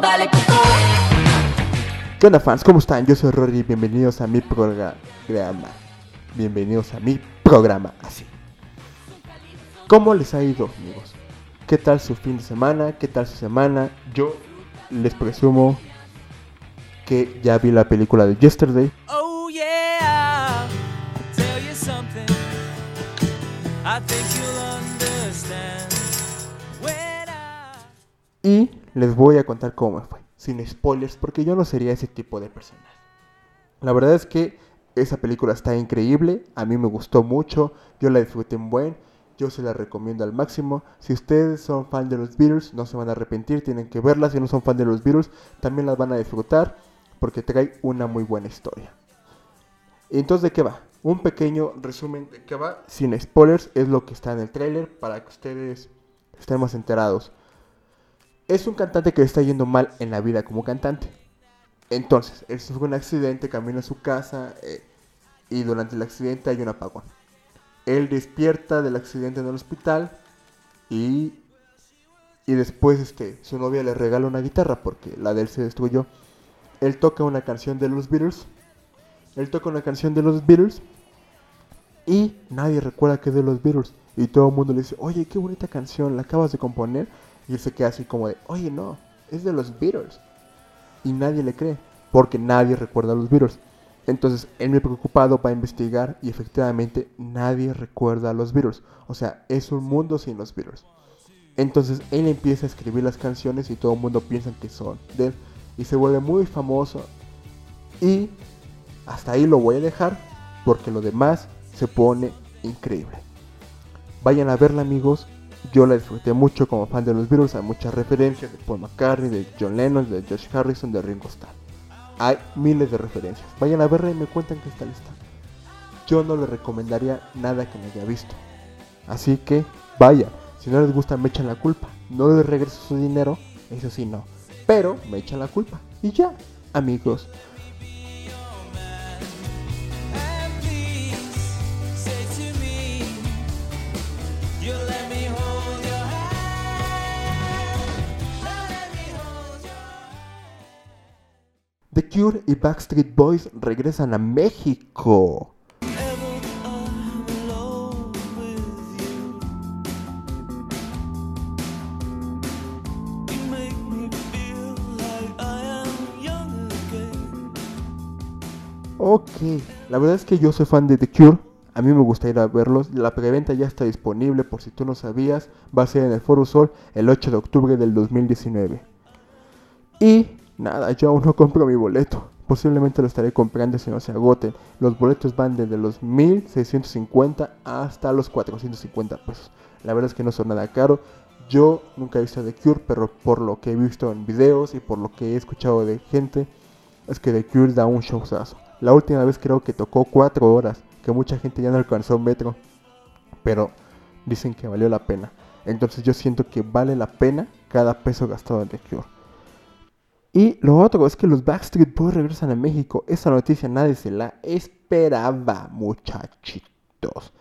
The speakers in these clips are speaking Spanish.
dale. ¿Qué onda fans? ¿Cómo están? Yo soy Rory y bienvenidos a mi programa. Bienvenidos a mi programa, así. ¿Cómo les ha ido, amigos? ¿Qué tal su fin de semana? ¿Qué tal su semana? Yo les presumo que ya vi la película de Yesterday. Oh yeah, I'll tell you something. I think you'll understand when I. Y les voy a contar cómo me fue. Sin spoilers, porque yo no sería ese tipo de personaje. La verdad es que esa película está increíble. A mí me gustó mucho. Yo la disfruté en buen. Yo se la recomiendo al máximo. Si ustedes son fan de los Beatles, no se van a arrepentir. Tienen que verla. Si no son fan de los Beatles, también las van a disfrutar. Porque trae una muy buena historia. Entonces, ¿de qué va? Un pequeño resumen de qué va. Sin spoilers, es lo que está en el tráiler. Para que ustedes estén más enterados es un cantante que está yendo mal en la vida como cantante. Entonces, él sufre un accidente, camina a su casa eh, y durante el accidente hay un apagón. Él despierta del accidente en el hospital y, y después este, su novia le regala una guitarra porque la de él se destruyó. Él toca una canción de los Beatles. Él toca una canción de los Beatles y nadie recuerda que es de los Beatles. Y todo el mundo le dice, oye, qué bonita canción, la acabas de componer. Y él se queda así como de, oye, no, es de los Beatles. Y nadie le cree, porque nadie recuerda a los Beatles. Entonces, él me preocupado va a investigar y efectivamente nadie recuerda a los Beatles. O sea, es un mundo sin los Beatles. Entonces, él empieza a escribir las canciones y todo el mundo piensa que son de él. Y se vuelve muy famoso. Y hasta ahí lo voy a dejar porque lo demás se pone increíble. Vayan a verla amigos, yo la disfruté mucho como fan de los Beatles. Hay muchas referencias de Paul McCartney, de John Lennon, de Josh Harrison, de Ringo Starr. Hay miles de referencias. Vayan a verla y me cuentan tal está. Yo no les recomendaría nada que no haya visto. Así que vaya, si no les gusta me echan la culpa. No les regreso su dinero, eso sí no. Pero me echan la culpa. Y ya, amigos. The Cure y Backstreet Boys regresan a México. Ok, la verdad es que yo soy fan de The Cure. A mí me gusta ir a verlos. La preventa ya está disponible, por si tú no sabías. Va a ser en el Foro Sol el 8 de octubre del 2019. Y nada, yo aún no compro mi boleto. Posiblemente lo estaré comprando si no se agoten. Los boletos van desde los 1650 hasta los 450 pesos. La verdad es que no son nada caro. Yo nunca he visto The Cure, pero por lo que he visto en videos y por lo que he escuchado de gente, es que The Cure da un showzazo. La última vez creo que tocó 4 horas, que mucha gente ya no alcanzó un metro, pero dicen que valió la pena. Entonces yo siento que vale la pena cada peso gastado en The Cure. Y lo otro es que los Backstreet Boys regresan a México. Esa noticia nadie se la esperaba, muchachitos.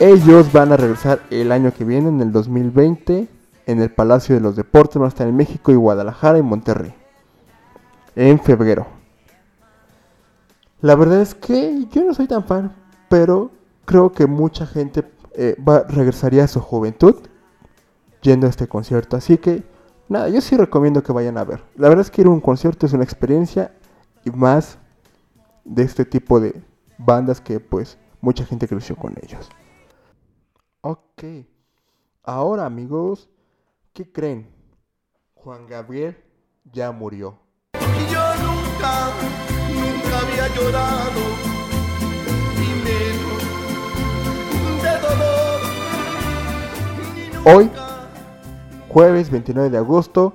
Ellos van a regresar el año que viene, en el 2020, en el Palacio de los Deportes. Van a estar en México y Guadalajara y Monterrey. En febrero. La verdad es que yo no soy tan fan, pero creo que mucha gente eh, va, regresaría a su juventud yendo a este concierto. Así que, nada, yo sí recomiendo que vayan a ver. La verdad es que ir a un concierto es una experiencia y más de este tipo de bandas que pues mucha gente creció con ellos. Ok. Ahora amigos, ¿qué creen? Juan Gabriel ya murió. Y yo nunca, Hoy, jueves 29 de agosto,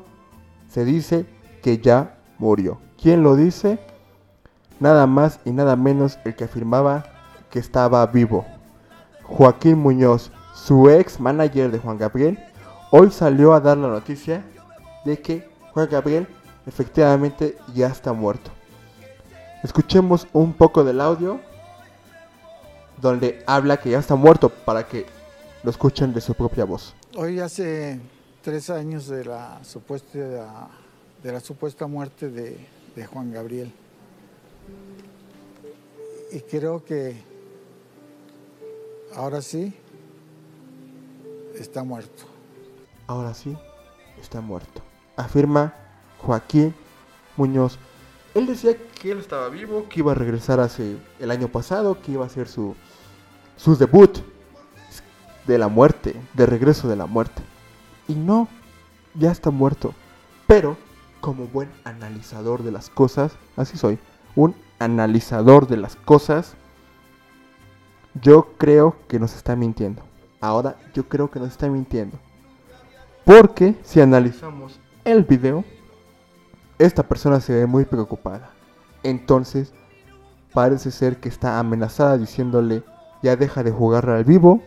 se dice que ya murió. ¿Quién lo dice? Nada más y nada menos el que afirmaba que estaba vivo. Joaquín Muñoz, su ex manager de Juan Gabriel, hoy salió a dar la noticia de que Juan Gabriel efectivamente ya está muerto. Escuchemos un poco del audio donde habla que ya está muerto para que lo escuchen de su propia voz. Hoy hace tres años de la supuesta, de la supuesta muerte de, de Juan Gabriel. Y creo que ahora sí está muerto. Ahora sí, está muerto. Afirma Joaquín Muñoz. Él decía que él estaba vivo, que iba a regresar hace el año pasado, que iba a hacer su, su debut de la muerte, de regreso de la muerte. Y no, ya está muerto. Pero, como buen analizador de las cosas, así soy, un analizador de las cosas, yo creo que nos está mintiendo. Ahora, yo creo que nos está mintiendo. Porque si analizamos el video, esta persona se ve muy preocupada. Entonces, parece ser que está amenazada diciéndole, ya deja de jugar al vivo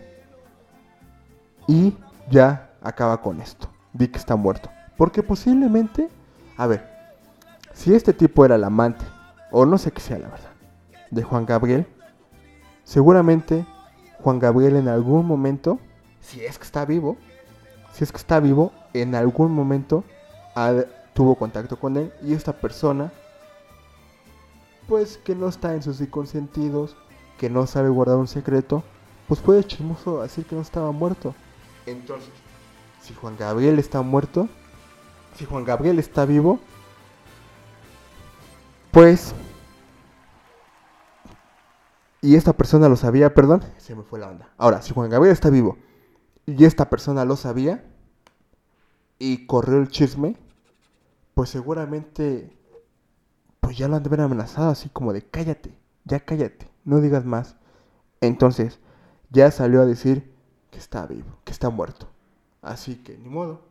y ya acaba con esto. Di que está muerto. Porque posiblemente, a ver, si este tipo era el amante, o no sé qué sea la verdad, de Juan Gabriel, seguramente Juan Gabriel en algún momento, si es que está vivo, si es que está vivo, en algún momento tuvo contacto con él y esta persona, pues que no está en sus cinco sentidos, que no sabe guardar un secreto, pues puede chismoso decir que no estaba muerto. Entonces, si Juan Gabriel está muerto, si Juan Gabriel está vivo, pues... Y esta persona lo sabía, perdón, se me fue la onda. Ahora, si Juan Gabriel está vivo y esta persona lo sabía y corrió el chisme, pues seguramente pues ya lo han de haber amenazado así como de cállate, ya cállate, no digas más. Entonces, ya salió a decir que está vivo, que está muerto. Así que ni modo.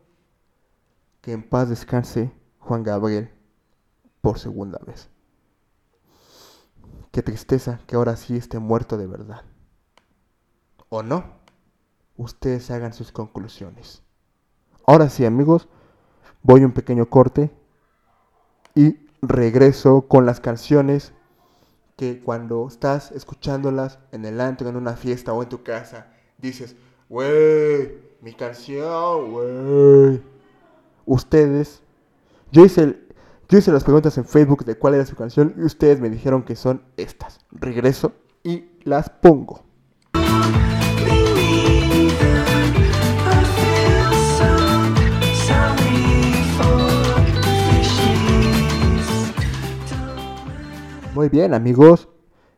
Que en paz descanse Juan Gabriel por segunda vez. Qué tristeza que ahora sí esté muerto de verdad. ¿O no? Ustedes hagan sus conclusiones. Ahora sí, amigos, voy un pequeño corte y regreso con las canciones que cuando estás escuchándolas en el antro, en una fiesta o en tu casa, dices, wey, mi canción, wey. Ustedes, yo hice, yo hice las preguntas en Facebook de cuál era su canción y ustedes me dijeron que son estas. Regreso y las pongo. Muy bien, amigos.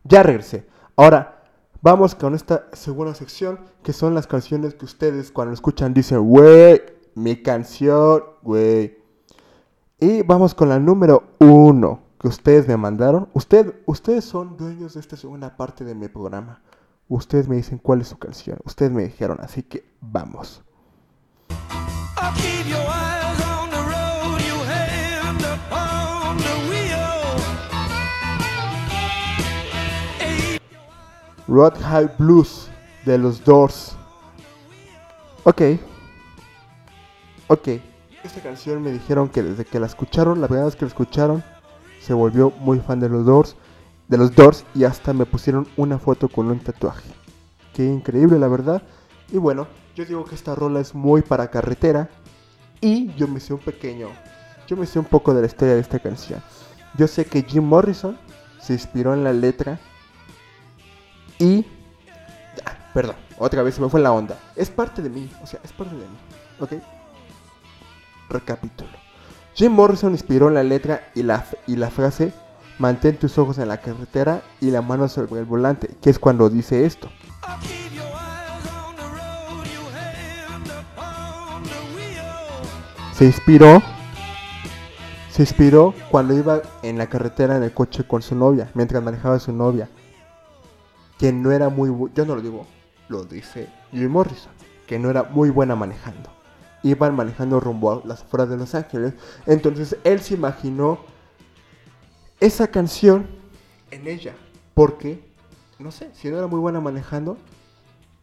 Ya regresé. Ahora, vamos con esta segunda sección, que son las canciones que ustedes cuando escuchan dicen, wey, mi canción, wey. Y vamos con la número uno que ustedes me mandaron. Usted, ustedes son dueños de esta segunda parte de mi programa. Ustedes me dicen cuál es su canción. Ustedes me dijeron, así que vamos. Road High Blues de los Doors. Ok. Ok. Esta canción me dijeron que desde que la escucharon, la primera vez que la escucharon, se volvió muy fan de los Doors. De los Doors y hasta me pusieron una foto con un tatuaje. Qué increíble, la verdad. Y bueno, yo digo que esta rola es muy para carretera. Y yo me sé un pequeño. Yo me sé un poco de la historia de esta canción. Yo sé que Jim Morrison se inspiró en la letra y. Ah, perdón, otra vez se me fue la onda. Es parte de mí, o sea, es parte de mí. ¿Ok? Recapitulo. Jim Morrison inspiró la letra y la, y la frase: Mantén tus ojos en la carretera y la mano sobre el volante, que es cuando dice esto. Se inspiró. Se inspiró cuando iba en la carretera en el coche con su novia, mientras manejaba su novia. Que no era muy. Yo no lo digo, lo dice Jim Morrison. Que no era muy buena manejando. Iban manejando rumbo a las afueras de Los Ángeles. Entonces él se imaginó esa canción en ella. Porque, no sé, si no era muy buena manejando,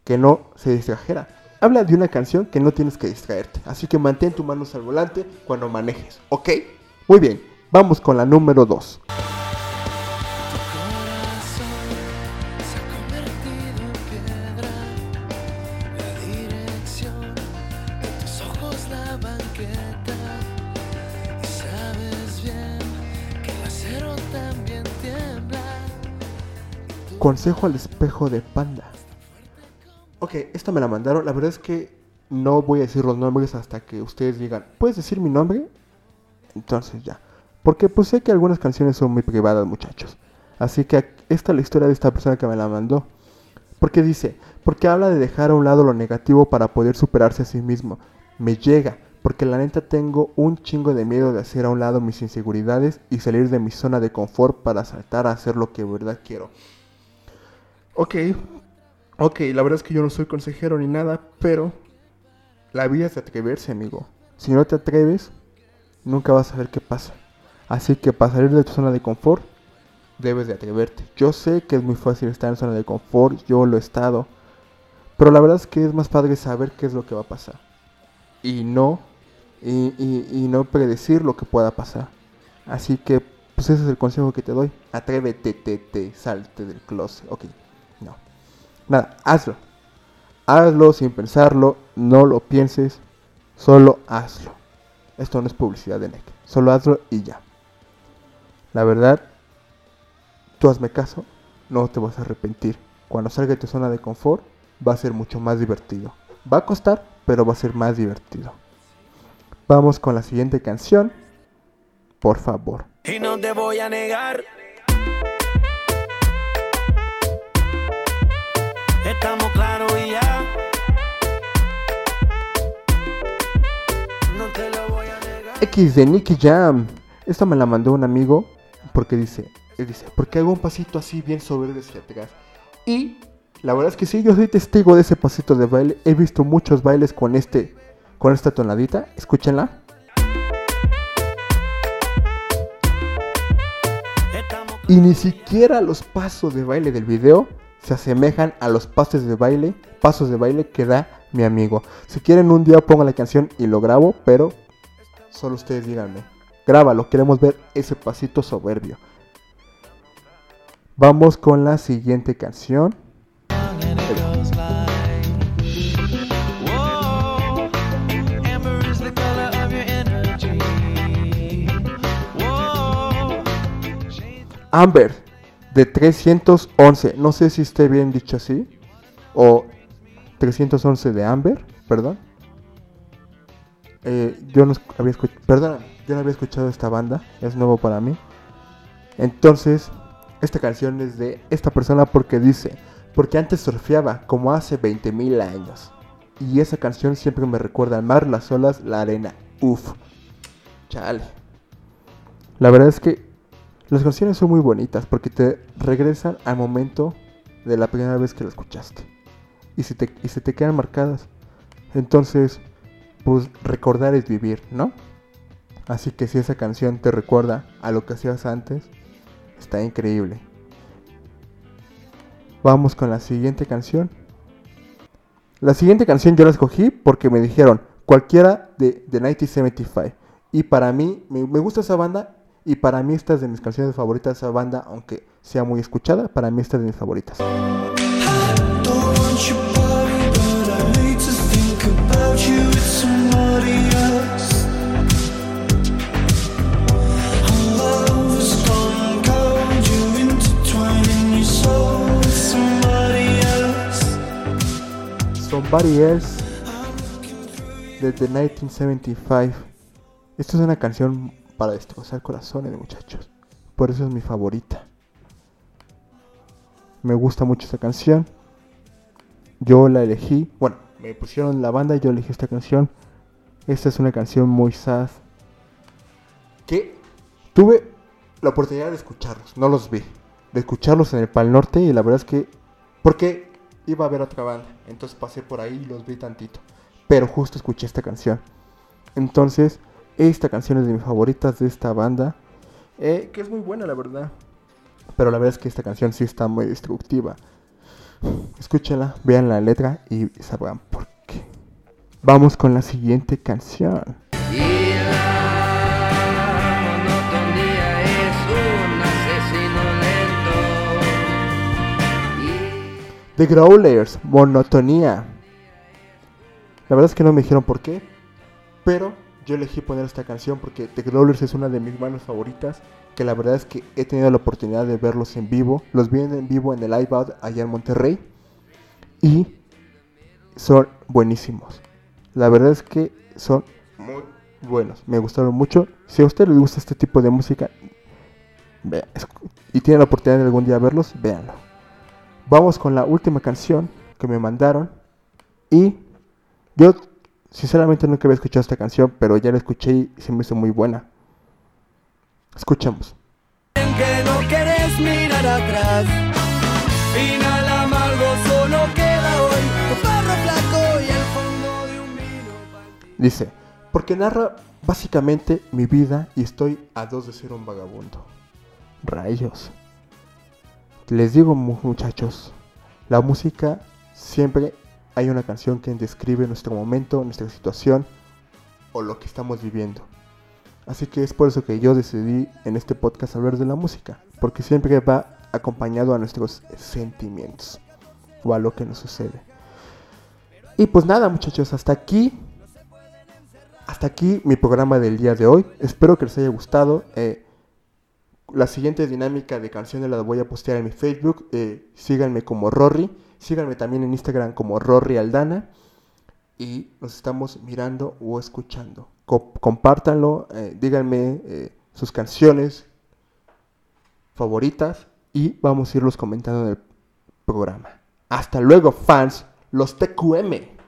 que no se distrajera. Habla de una canción que no tienes que distraerte. Así que mantén tus manos al volante cuando manejes, ¿ok? Muy bien, vamos con la número 2. Consejo al espejo de panda. Ok, esta me la mandaron. La verdad es que no voy a decir los nombres hasta que ustedes digan, ¿puedes decir mi nombre? Entonces ya. Porque pues sé que algunas canciones son muy privadas, muchachos. Así que esta es la historia de esta persona que me la mandó. Porque dice, porque habla de dejar a un lado lo negativo para poder superarse a sí mismo. Me llega, porque la neta tengo un chingo de miedo de hacer a un lado mis inseguridades y salir de mi zona de confort para saltar a hacer lo que de verdad quiero. Ok, ok, la verdad es que yo no soy consejero ni nada, pero la vida es de atreverse, amigo. Si no te atreves, nunca vas a ver qué pasa. Así que para salir de tu zona de confort, debes de atreverte. Yo sé que es muy fácil estar en zona de confort, yo lo he estado. Pero la verdad es que es más padre saber qué es lo que va a pasar. Y no, y, no predecir lo que pueda pasar. Así que, pues ese es el consejo que te doy. Atrévete, te, te, salte del closet. Ok. Nada, hazlo. Hazlo sin pensarlo, no lo pienses, solo hazlo. Esto no es publicidad de NEC, solo hazlo y ya. La verdad, tú hazme caso, no te vas a arrepentir. Cuando salga de tu zona de confort, va a ser mucho más divertido. Va a costar, pero va a ser más divertido. Vamos con la siguiente canción. Por favor. Y no te voy a negar. Estamos claros y ya. No te lo voy a negar. X de Nicky Jam. Esta me la mandó un amigo porque dice, él dice, porque hago un pasito así bien hacia atrás. Y la verdad es que sí, yo soy testigo de ese pasito de baile. He visto muchos bailes con este, con esta tonadita. Escúchenla. Y ni siquiera los pasos de baile del video se asemejan a los pasos de baile, pasos de baile que da mi amigo. Si quieren un día pongo la canción y lo grabo, pero solo ustedes díganme. Grábalo, queremos ver ese pasito soberbio. Vamos con la siguiente canción. Amber de 311. No sé si esté bien dicho así. O 311 de Amber, perdón. Eh, yo no había escuchado, perdón, yo no había escuchado esta banda, es nuevo para mí. Entonces, esta canción es de esta persona porque dice, porque antes surfeaba como hace 20 mil años. Y esa canción siempre me recuerda al mar, las olas, la arena. Uf. Chale. La verdad es que las canciones son muy bonitas porque te regresan al momento de la primera vez que la escuchaste. Y se te, y se te quedan marcadas. Entonces, pues recordar es vivir, ¿no? Así que si esa canción te recuerda a lo que hacías antes, está increíble. Vamos con la siguiente canción. La siguiente canción yo la escogí porque me dijeron cualquiera de, de 1975. Y para mí, me, me gusta esa banda. Y para mí esta es de mis canciones favoritas de esa banda, aunque sea muy escuchada, para mí esta es de mis favoritas. Somebody else. De The 1975. Esta es una canción para destrozar corazones, muchachos. Por eso es mi favorita. Me gusta mucho esta canción. Yo la elegí. Bueno, me pusieron la banda y yo elegí esta canción. Esta es una canción muy sad. Que tuve la oportunidad de escucharlos. No los vi. De escucharlos en el Pal Norte. Y la verdad es que. Porque iba a ver otra banda. Entonces pasé por ahí y los vi tantito. Pero justo escuché esta canción. Entonces, esta canción es de mis favoritas de esta banda. eh, que es muy buena, la verdad. Pero la verdad es que esta canción sí está muy destructiva. Escúchenla, vean la letra y sabrán por qué. Vamos con la siguiente canción. The Growlers, Monotonía. La verdad es que no me dijeron por qué. Pero yo elegí poner esta canción porque The Growlers es una de mis manos favoritas, que la verdad es que he tenido la oportunidad de verlos en vivo. Los vi en vivo en el iPad allá en Monterrey y son buenísimos. La verdad es que son muy buenos, me gustaron mucho. Si a usted le gusta este tipo de música y tiene la oportunidad de algún día verlos, véanlo. Vamos con la última canción que me mandaron y yo sinceramente nunca había escuchado esta canción, pero ya la escuché y se me hizo muy buena. Escuchemos. que no querés mirar atrás. Final amargo solo queda hoy. Tu perro flaco y el fondo de un vino. Dice, porque narra básicamente mi vida y estoy a dos de ser un vagabundo. Rayos. Les digo mu- muchachos, la música siempre hay una canción que describe nuestro momento, nuestra situación o lo que estamos viviendo. Así que es por eso que yo decidí en este podcast hablar de la música, porque siempre va acompañado a nuestros sentimientos o a lo que nos sucede. Y pues nada muchachos, hasta aquí hasta aquí mi programa del día de hoy. Espero que les haya gustado. Eh, la siguiente dinámica de canciones la voy a postear en mi Facebook. Eh, síganme como Rory. Síganme también en Instagram como Rory Aldana. Y nos estamos mirando o escuchando. Co- compártanlo. eh, díganme eh, sus canciones favoritas. Y vamos a irlos comentando en el programa. Hasta luego, fans. Los TQM.